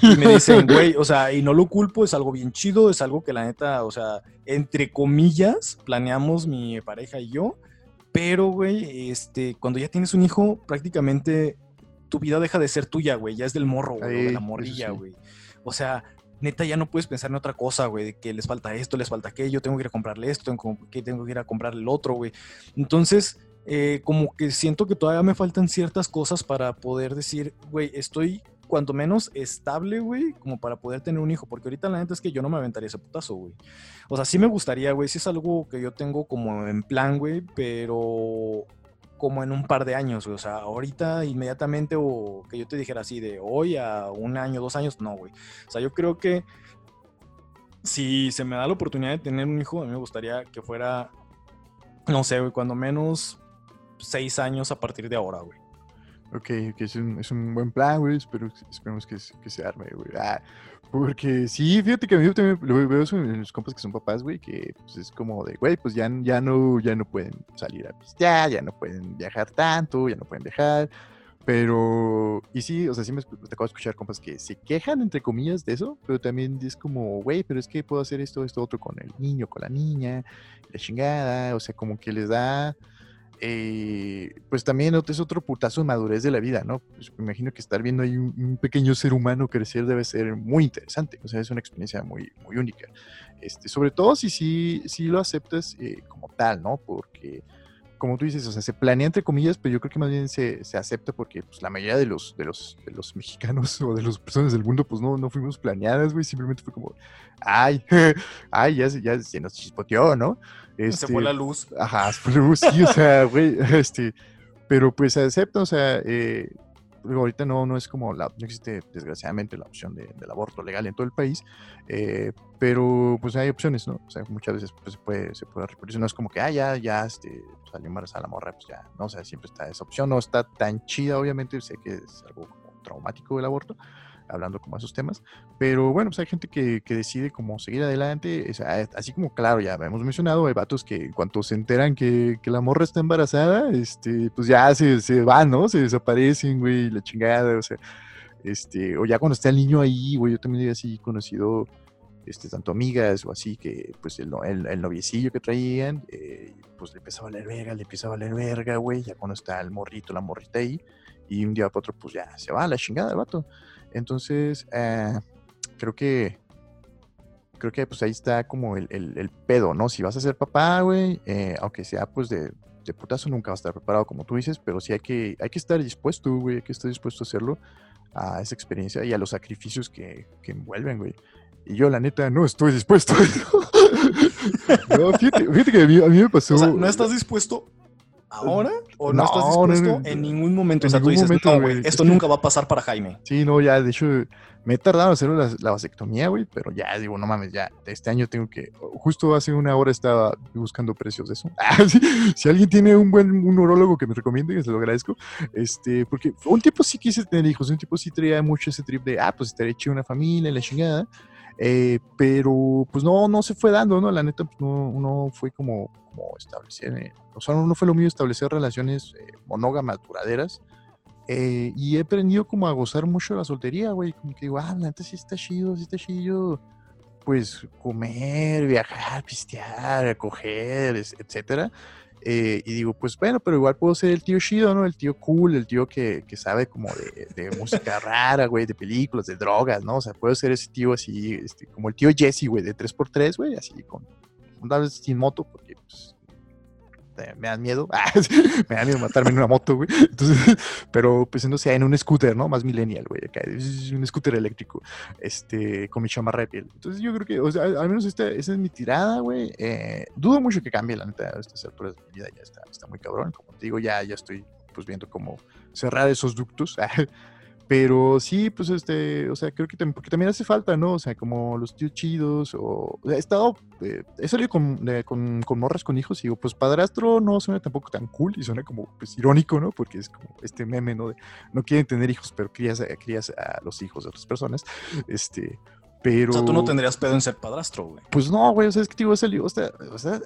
Speaker 2: y me dicen, güey, o sea, y no lo culpo, es algo bien chido, es algo que la neta, o sea, entre comillas, planeamos mi pareja y yo, pero, güey, este, cuando ya tienes un hijo, prácticamente tu vida deja de ser tuya, güey. Ya es del morro, güey, de la morrilla, güey. O sea, neta ya no puedes pensar en otra cosa, güey, de que les falta esto, les falta aquello, tengo que ir a comprarle esto, tengo que, tengo que ir a comprarle el otro, güey. Entonces, eh, como que siento que todavía me faltan ciertas cosas para poder decir, güey, estoy cuanto menos estable, güey, como para poder tener un hijo, porque ahorita la neta es que yo no me aventaría ese putazo, güey. O sea, sí me gustaría, güey, sí es algo que yo tengo como en plan, güey, pero como en un par de años, güey. O sea, ahorita inmediatamente o que yo te dijera así de hoy a un año, dos años, no, güey. O sea, yo creo que si se me da la oportunidad de tener un hijo, a mí me gustaría que fuera, no sé, güey, cuando menos seis años a partir de ahora, güey.
Speaker 1: Ok, ok, es un, es un buen plan, güey. Espero, esperemos que, que se arme, güey. Ah, porque sí, fíjate que a mí lo veo en los compas que son papás, güey, que pues, es como de, güey, pues ya, ya, no, ya no pueden salir a pistear, ya no pueden viajar tanto, ya no pueden viajar. Pero, y sí, o sea, sí me acabo de escuchar compas que se quejan, entre comillas, de eso, pero también es como, güey, pero es que puedo hacer esto, esto, otro con el niño, con la niña, la chingada, o sea, como que les da eh, pues también es otro putazo de madurez de la vida, ¿no? Pues me imagino que estar viendo ahí un, pequeño ser humano crecer debe ser muy interesante, o sea, es una experiencia muy, muy única. Este, sobre todo si sí si, lo aceptas eh, como tal, ¿no? Porque, como tú dices, o sea, se planea entre comillas, pero yo creo que más bien se, se acepta porque pues, la mayoría de los, de, los, de los mexicanos o de las personas del mundo, pues no, no fuimos planeadas, güey, simplemente fue como, ay, ay, ya, ya se nos chispoteó, ¿no?
Speaker 2: se fue la este, luz.
Speaker 1: Ajá, se fue la luz, sí, o sea, güey, este, pero pues se acepta, o sea, eh, ahorita no, no es como la, no existe desgraciadamente la opción de, del aborto legal en todo el país, eh, pero pues hay opciones, ¿no? O sea, muchas veces pues, se puede, se puede reproducir, no es como que, ah, ya, ya, este, salió embarazada la morra, pues ya, no, o sea, siempre está esa opción, no está tan chida, obviamente, sé que es algo como traumático el aborto, hablando como esos temas. Pero bueno, pues hay gente que, que decide como seguir adelante. así como, claro, ya hemos mencionado, hay vatos que en cuanto se enteran que, que la morra está embarazada, este, pues ya se, se van, ¿no? Se desaparecen, güey, la chingada, o sea, este, o ya cuando está el niño ahí, güey, yo también he así conocido, este, tanto amigas o así, que pues el, el, noviecillo que traían, eh, pues le empezaba a valer verga, le empieza a valer verga, güey, ya cuando está el morrito, la morrita ahí, y un día para otro, pues ya se va a la chingada el vato. Entonces, eh, creo que creo que pues ahí está como el, el, pedo, ¿no? Si vas a ser papá, güey, eh, aunque sea pues de, de, putazo, nunca vas a estar preparado como tú dices, pero sí hay que, hay que estar dispuesto, güey, hay que estar dispuesto a hacerlo, a esa experiencia y a los sacrificios que, que envuelven, güey. Y yo, la neta, no estoy dispuesto. no, fíjate, fíjate, que a mí, me pasó.
Speaker 2: ¿no estás dispuesto ahora o no, estás dispuesto en ningún momento. o sea, tú dices, no, güey, esto nunca va a pasar para Jaime.
Speaker 1: Sí, no, ya, de hecho, me he tardado en hacer la, vasectomía, güey, pero ya digo, no mames, ya, este año tengo que, justo hace una hora estaba buscando precios de eso. Ah, si alguien tiene un buen un neurólogo que me recomiende, se lo agradezco, este, porque un tiempo sí quise tener hijos, un tiempo sí traía mucho ese trip de, ah, pues estaré hecho una familia, la chingada, eh, pero pues no, no se fue dando, ¿no? La neta, pues no, no fue como, como establecer, eh, o sea, no fue lo mío establecer relaciones eh, monógamas duraderas. y he aprendido como a gozar mucho de la soltería, güey. Como que digo, ah, la neta sí está chido, sí está chido. Pues comer, viajar, pistear, coger, etcétera. Eh, y digo, pues bueno, pero igual puedo ser el tío chido, ¿no? El tío cool, el tío que, que sabe como de, de música rara, güey, de películas, de drogas, ¿no? O sea, puedo ser ese tío así, este, como el tío Jesse, güey, de 3x3, güey, así con una vez sin moto, porque me dan miedo. Ah, me dan miedo matarme en una moto, güey. Entonces, pero pues no sé, en un scooter, ¿no? Más millennial, güey. Un scooter eléctrico, este, con mi chamarra de piel. Entonces yo creo que, o sea, al menos esta, esa es mi tirada, güey. Eh, dudo mucho que cambie, la neta, estas alturas de mi vida ya está, está muy cabrón. Como te digo, ya, ya estoy pues viendo cómo cerrar esos ductos. Pero sí, pues este, o sea, creo que también, porque también hace falta, ¿no? O sea, como los tíos chidos, o, he estado, eh, he salido con, con, con, morras con hijos y digo, pues padrastro no suena tampoco tan cool y suena como, pues irónico, ¿no? Porque es como este meme, ¿no? De, no quieren tener hijos, pero crías, crías a los hijos de otras personas, este... Pero... O
Speaker 2: sea, tú no tendrías pedo en ser padrastro, güey.
Speaker 1: Pues no, güey, o sea, es que digo, he salido, o sea,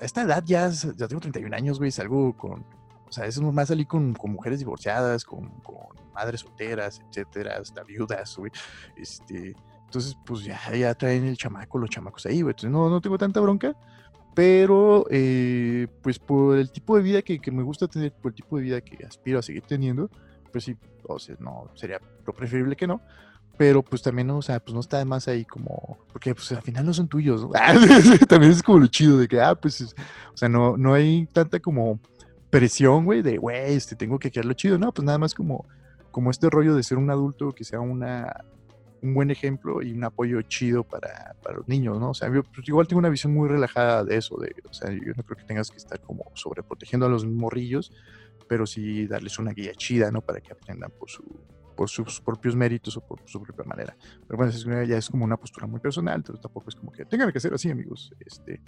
Speaker 1: a esta edad ya, ya tengo 31 años, güey, salgo con, o sea, es más salir con, con mujeres divorciadas, con, con, madres solteras, etcétera, hasta viudas, güey. Este, entonces, pues ya, ya traen el chamaco, los chamacos ahí, güey. Entonces, no, no tengo tanta bronca. Pero, eh, pues por el tipo de vida que, que, me gusta tener, por el tipo de vida que aspiro a seguir teniendo, pues sí, o sea, no, sería lo preferible que no. pero pues también, o sea, pues no está de más ahí como, porque pues al final no son tuyos, ¿no? también es como lo chido de que, ah, pues, o sea, no, no hay tanta como presión, güey, de, güey, este, tengo que quedarlo chido, no, pues nada más como, como este rollo de ser un adulto que sea una, un buen ejemplo y un apoyo chido para, para los niños, ¿no? O sea, yo pues, igual tengo una visión muy relajada de eso, de, o sea, yo no creo que tengas que estar como sobreprotegiendo a los morrillos, pero sí darles una guía chida, ¿no? Para que aprendan por, su, por sus propios méritos o por su propia manera. Pero bueno, ya es como una postura muy personal, entonces tampoco es como que tengan que ser así, amigos. Este,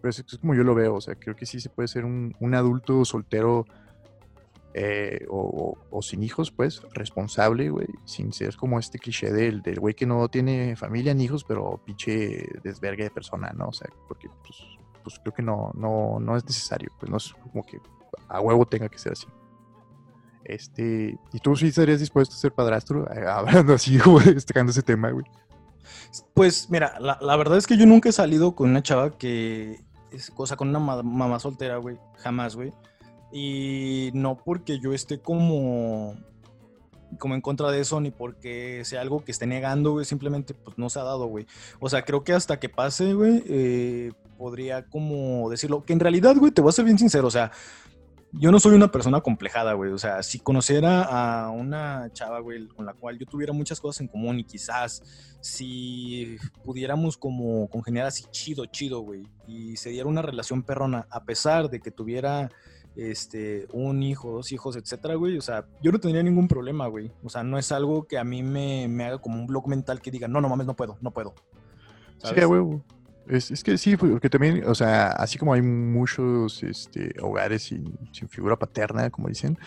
Speaker 1: pero es, como yo lo veo, o sea, creo que sí se puede ser un, un adulto soltero eh, o, sin hijos, pues, responsable, güey, sin ser como este cliché del, del güey que no tiene familia ni hijos, pero pinche desvergue de persona, ¿no? O sea, porque pues, pues creo que no, no, no es necesario, pues no es como que a huevo tenga que ser así. Este, ¿y tú sí estarías dispuesto a ser padrastro? Hablando así, güey, destacando ese tema, güey.
Speaker 2: Pues mira, la, la, verdad es que yo nunca he salido con una chava que es cosa con una mamá soltera, güey. Jamás, güey. Y no porque yo esté como, como en contra de eso, ni porque sea algo que esté negando, güey. Simplemente, pues no se ha dado, güey. O sea, creo que hasta que pase, güey, eh, podría como decirlo. Que en realidad, güey, te voy a ser bien sincero. O sea, yo no soy una persona complejada, güey. O sea, si conociera a una chava, güey, con la cual yo tuviera muchas cosas en común y quizás si pudiéramos como congeniar así chido, chido, güey, y se diera una relación perrona, a pesar de que tuviera este, un hijo, dos hijos, etcétera, güey. O sea, yo no tendría ningún problema, güey. O sea, no es algo que a mí me, me haga como un blog mental que diga, no, no mames, no puedo, no puedo.
Speaker 1: ¿sabes? Sí, güey. Es, es, que sí, porque también, o sea, así como hay muchos este, hogares sin, sin figura paterna, como dicen,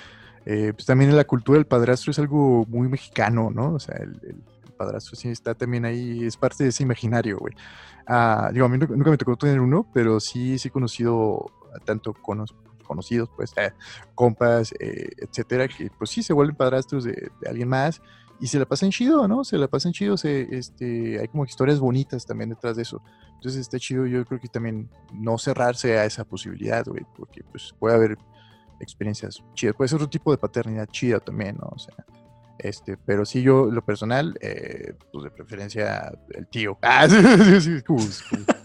Speaker 1: eh, pues también en la cultura del padrastro es algo muy mexicano, ¿no? O sea, el, el, padrastro sí está también ahí, es parte de ese imaginario, güey. Ah, digo, a mí nunca me tocó tener uno, pero sí, sí he conocido tanto con, conocidos, pues, eh, compas, eh, etcétera, que pues sí se vuelven padrastros de, de, alguien más y se la pasan chido, ¿no? Se la pasan chido, se, este, hay como historias bonitas también detrás de eso. Entonces está chido, yo creo que también no cerrarse a esa posibilidad, güey, porque pues puede haber experiencias chidas, puede ser otro tipo de paternidad chida también, ¿no? O sea, este, pero sí yo, lo personal, eh, pues de preferencia el tío. Ah, sí, sí, sí,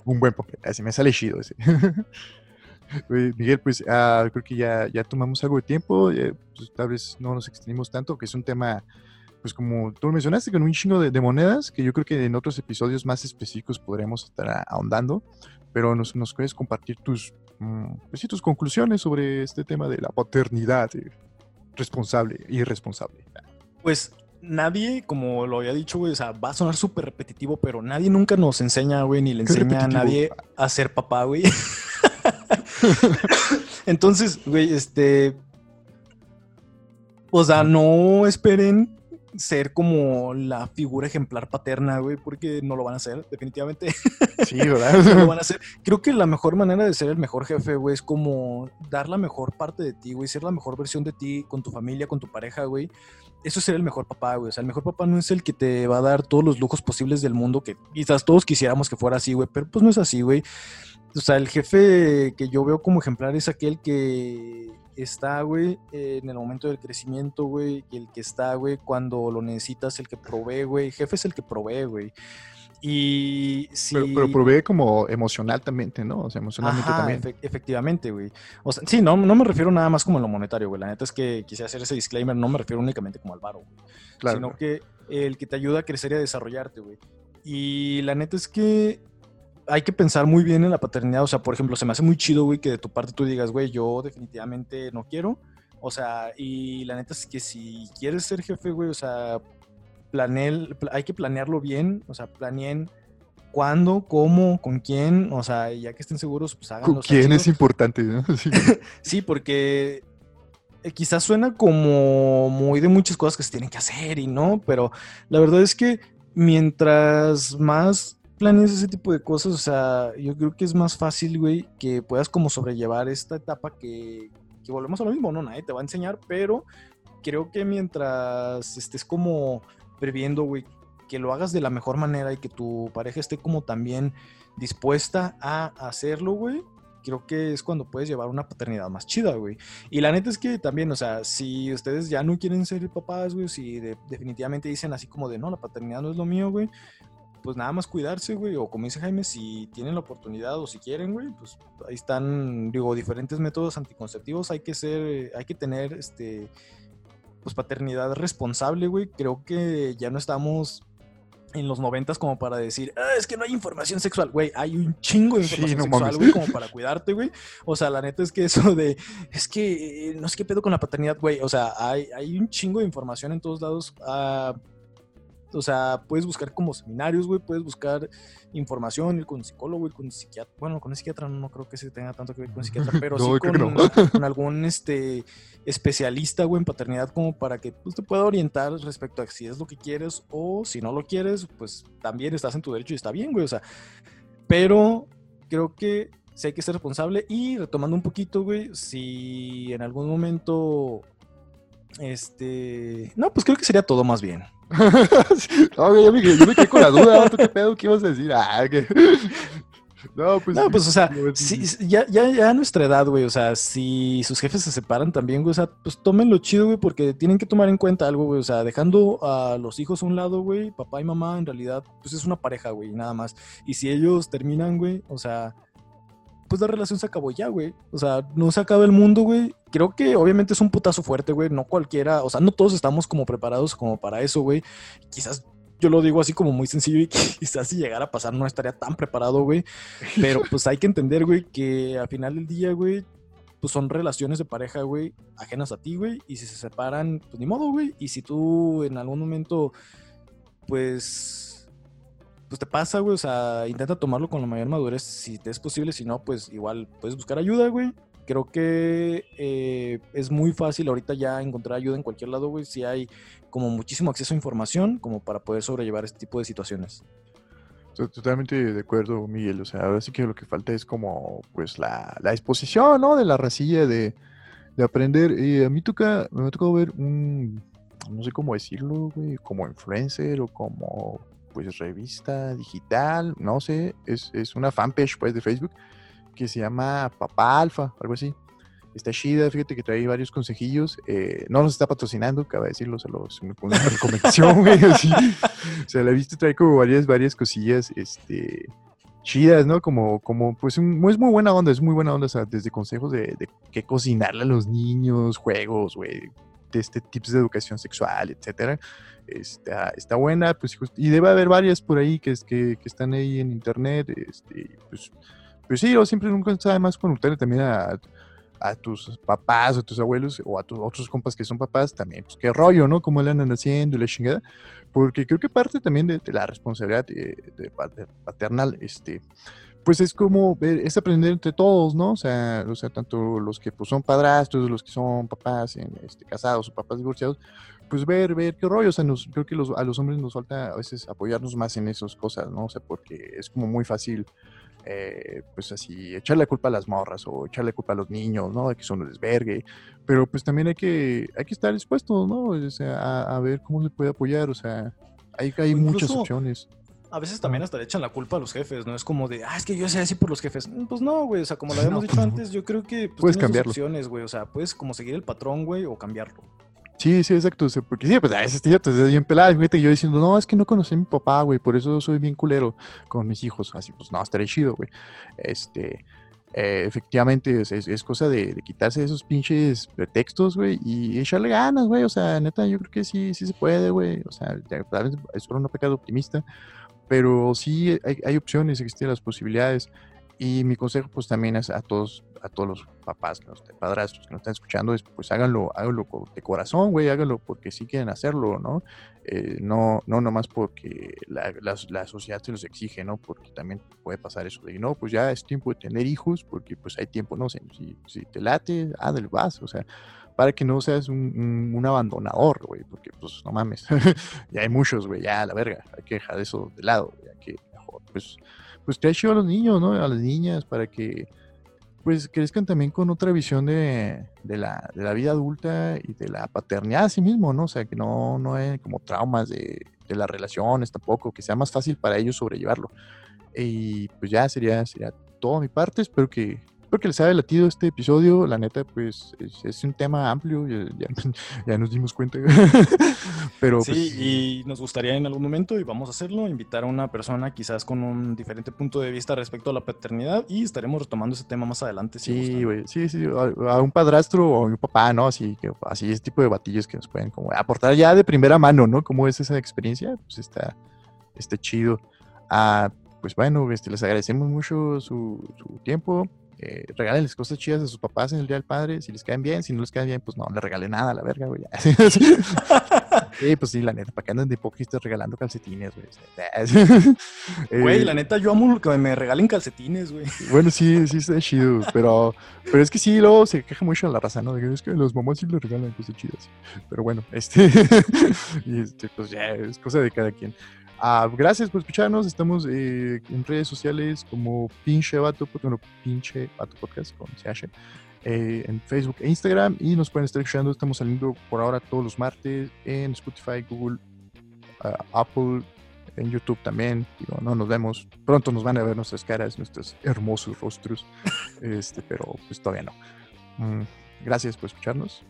Speaker 1: un buen papel, así me sale chido ese. Miguel, pues uh, creo que ya, ya tomamos algo de tiempo, eh, pues, tal vez no nos extendimos tanto, que es un tema, pues como tú mencionaste, con un chingo de, de, monedas, que yo creo que en otros episodios más específicos podremos estar ahondando, pero nos, nos puedes compartir tus, mm, pues, sí, tus conclusiones sobre este tema de la paternidad responsable y irresponsable.
Speaker 2: Pues nadie, como lo había dicho, güey, o sea, va a sonar súper repetitivo, pero nadie nunca nos enseña, güey, ni le enseña a nadie a ser papá, güey. Entonces, güey, este. O sea, no esperen ser como la figura ejemplar paterna, güey, porque no lo van a hacer, definitivamente.
Speaker 1: Sí, ¿verdad?
Speaker 2: no lo van a hacer. Creo que la mejor manera de ser el mejor jefe, güey, es como dar la mejor parte de ti, güey, ser la mejor versión de ti con tu familia, con tu pareja, güey. Eso es ser el mejor papá, güey. O sea, el mejor papá no es el que te va a dar todos los lujos posibles del mundo, que quizás todos quisiéramos que fuera así, güey, pero pues no es así, güey o sea, el jefe que yo veo como ejemplar es aquel que está, güey, en el momento del crecimiento, güey, y el que está, güey, cuando lo necesitas, el que provee, güey. Jefe es el que provee, güey. Y sí.
Speaker 1: Pero, pero, provee como emocionalmente, ¿no? O sea, emocionalmente
Speaker 2: Ajá,
Speaker 1: también.
Speaker 2: Efe efectivamente, güey. O sea, sí, no, no me refiero nada más como en lo monetario, güey. La neta es que quise hacer ese disclaimer, no me refiero únicamente como al varo, güey. Claro. Sino que el que te ayuda a crecer y a desarrollarte, güey. Y la neta es que hay que pensar muy bien en la paternidad. O sea, por ejemplo, se me hace muy chido, güey, que de tu parte tú digas, güey, yo definitivamente no quiero. O sea, y la neta es que si quieres ser jefe, güey, o sea, planeel, hay que planearlo bien. O sea, planeen cuándo, cómo, con quién. O sea, ya que estén seguros, pues háganlo.
Speaker 1: Con quién es importante, ¿no?
Speaker 2: Sí, sí porque eh, quizás suena como muy de muchas cosas que se tienen que hacer y no, pero la verdad es que mientras más planes ese tipo de cosas, o sea, yo creo que es más fácil, güey, que puedas como sobrellevar esta etapa que, que volvemos a lo mismo, no, nadie te va a enseñar, pero creo que mientras estés como previendo, güey, que lo hagas de la mejor manera y que tu pareja esté como también dispuesta a hacerlo, güey, creo que es cuando puedes llevar una paternidad más chida, güey. Y la neta es que también, o sea, si ustedes ya no quieren ser papás, güey, si definitivamente dicen así como de, no, la paternidad no es lo mío, güey, pues nada más cuidarse, güey, o como dice Jaime, si tienen la oportunidad o si quieren, güey, pues ahí están, digo, diferentes métodos anticonceptivos, hay que ser, hay que tener, este, pues paternidad responsable, güey, creo que ya no estamos en los noventas como para decir, ah, es que no hay información sexual, güey, hay un chingo de información sexual, güey, como para cuidarte, güey. O sea, la neta es que eso de, es que eh, no sé qué pedo con la paternidad, güey. O sea, hay, hay un chingo de información en todos lados. Uh, o sea, puedes buscar como seminarios, güey, puedes buscar información, ir con un psicólogo, ir con un psiquiatra. Bueno, con un psiquiatra no, creo que se tenga tanto que ver con un psiquiatra, pero sí con, algún este, especialista, güey, en paternidad, como para que pues, te pueda orientar respecto a si es lo que quieres o si no lo quieres, pues también estás en tu derecho y está bien, güey. O sea, pero creo que sí hay que ser responsable y retomando un poquito, güey, si en algún momento este. No, pues creo que sería todo más bien.
Speaker 1: no, yo, me, yo, me, quedé con la duda. ¿Tú qué pedo? ¿Qué ibas a decir? Ah, que...
Speaker 2: No, pues, no, pues o sea, ya, ya, ya, a nuestra edad, güey, o sea, si sus jefes se separan también, güey, o sea, pues tómenlo chido, güey, porque tienen que tomar en cuenta algo, güey, o sea, dejando a los hijos a un lado, güey, papá y mamá, en realidad, pues es una pareja, güey, nada más. Y si ellos terminan, güey, o sea, pues la relación se acabó ya, güey. O sea, no se acaba el mundo, güey. Creo que obviamente es un putazo fuerte, güey. No cualquiera, o sea, no todos estamos como preparados como para eso, güey. Quizás yo lo digo así como muy sencillo y quizás si llegara a pasar no estaría tan preparado, güey. Pero pues hay que entender, güey, que al final del día, güey, pues son relaciones de pareja, güey, ajenas a ti, güey. Y si se separan, pues ni modo, güey. Y si tú en algún momento, pues pues te pasa, güey. O sea, intenta tomarlo con la mayor madurez si te es posible. Si no, pues igual puedes buscar ayuda, güey. Creo que eh, es muy fácil ahorita ya encontrar ayuda en cualquier lado, güey. Si hay como muchísimo acceso a información como para poder sobrellevar este tipo de situaciones.
Speaker 1: Totalmente de acuerdo, Miguel. O sea, ahora sí que lo que falta es como, pues, la, la exposición, ¿no? De la racilla, de, de aprender. Y a mí toca, me ha ver un, no sé cómo decirlo, güey, como influencer o como pues revista digital, no sé, es, es, una fanpage pues de Facebook que se llama Papá Alfa, algo así. Está chida, fíjate que trae varios consejillos. Eh, no nos está patrocinando, cabe decirlo, se los una recomendación, güey, así. O sea, la viste trae como varias, varias cosillas, este, chidas, ¿no? Como, como, pues, es muy buena onda, es muy buena onda, o sea, desde consejos de qué cocinarle a los niños, juegos, güey, de este tips de educación sexual, etcétera está, está buena, pues, y debe haber varias por ahí que, que, que están ahí en internet, este, pues, pues sí, yo siempre nunca sabe más consultarle también a, a tus papás o tus abuelos o a tus otros compas que son papás también, pues qué rollo, ¿no? Cómo le andan haciendo y la chingada, porque creo que parte también de, la responsabilidad de, de, paternal, este, pues es como, es aprender entre todos, ¿no? O sea, o sea tanto los que pues, son padrastros, los que son papás en, este, casados o papás divorciados, pues ver, ver qué rollo, o sea, nos, creo que los, a los hombres nos falta a veces apoyarnos más en esas cosas, ¿no? O sea, porque es como muy fácil, eh, pues así, echarle culpa a las morras o echarle culpa a los niños, ¿no? De que son un desvergue, pero pues también hay que, hay que estar dispuestos, ¿no? O sea, a, ver cómo se puede apoyar, o sea, hay, hay muchas opciones
Speaker 2: a veces también hasta le echan la culpa a los jefes, ¿no? Es como de, ah, es que yo sé así por los jefes. Mm, pues no, güey, o sea, como lo habíamos dicho antes, yo creo que pues,
Speaker 1: puedes cambiarlo.
Speaker 2: opciones, güey, o sea, puedes como seguir el patrón, güey, o cambiarlo.
Speaker 1: Sí, sí, exacto. porque sí, pues a veces tío, te bien pelado. Fíjate, yo diciendo, no, es que no conocí a mi papá, güey, por eso soy bien culero con mis hijos. Así, pues no, estaré chido, güey. Este, eh, efectivamente, es, cosa de, quitarse esos pinches pretextos, güey, y echarle ganas, güey. O sea, neta, yo creo que sí, sí se puede, güey. O sea, tal vez es solo un pecado optimista, pero sí hay, hay opciones, existen las posibilidades. Y mi consejo, pues también es a todos, a todos los papás, los padrastros que nos están escuchando, es pues háganlo, háganlo de corazón, güey, háganlo porque sí quieren hacerlo, ¿no? Eh, no, no nomás porque la, la, sociedad se los exige, ¿no? Porque también puede pasar eso de, no, pues ya es tiempo de tener hijos, porque pues hay tiempo, no si, si te late, ah, del vas, o sea, para que no seas un, un, abandonador, güey, porque pues no mames, ya hay muchos, güey, ya la verga, hay que dejar eso de lado, güey, hay que mejor, pues pues ha hecho a los niños, ¿no? A las niñas, para que pues crezcan también con otra visión de, la, vida adulta y de la paternidad a sí mismo, ¿no? O sea, que no, no hay como traumas de, las relaciones tampoco, que sea más fácil para ellos sobrellevarlo. Y pues ya sería, sería todo mi parte, espero que, espero que les haya latido este episodio. La neta, pues es, un tema amplio, ya, nos dimos cuenta. Pero,
Speaker 2: sí,
Speaker 1: pues,
Speaker 2: y nos gustaría en algún momento, y vamos a hacerlo, invitar a una persona quizás con un diferente punto de vista respecto a la paternidad y estaremos retomando ese tema más adelante.
Speaker 1: sí, güey, sí, sí, a, un padrastro o a un papá, ¿no? Así, que, así ese tipo de batillos que nos pueden como aportar ya de primera mano, ¿no? ¿Cómo es esa experiencia? Pues está, está chido. Ah, pues bueno, este, les agradecemos mucho su, su tiempo eh, regálenles cosas chidas a sus papás en el Día del Padre, si les caen bien, si no les caen bien, pues no, le regalen nada a la verga, güey. sí, pues sí, la neta, ¿para qué andan de hipócritas regalando calcetines, güey?
Speaker 2: Güey, la eh, neta, yo amo que me regalen calcetines, güey.
Speaker 1: Bueno, sí, sí está chido, pero, pero es que sí, luego se queja mucho la raza, ¿no? De que es que los mamás sí le regalan cosas chidas. Pero bueno, este, y este, pues ya, es cosa de cada quien. Ah, gracias por escucharnos. Estamos eh, en redes sociales como pinche vato, bueno, pinche vato podcast con CH, eh, en Facebook e Instagram. Y nos pueden estar escuchando. Estamos saliendo por ahora todos los martes en Spotify, Google, ah, Apple, en YouTube también. Digo, no nos vemos. Pronto nos van a ver nuestras caras, nuestros hermosos rostros. este, pero pues todavía no. Mm, gracias por escucharnos.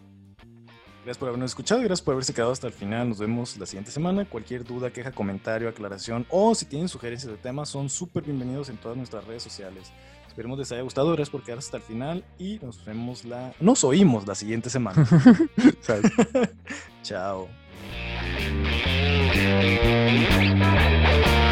Speaker 2: Gracias por habernos escuchado y gracias por haberse quedado hasta el final. Nos vemos la siguiente semana. Cualquier duda, queja, comentario, aclaración o si tienen sugerencias de temas son súper bienvenidos en todas nuestras redes sociales. Esperemos les haya gustado. Gracias por quedarse hasta el final y nos vemos la... Nos oímos la siguiente semana. Chao.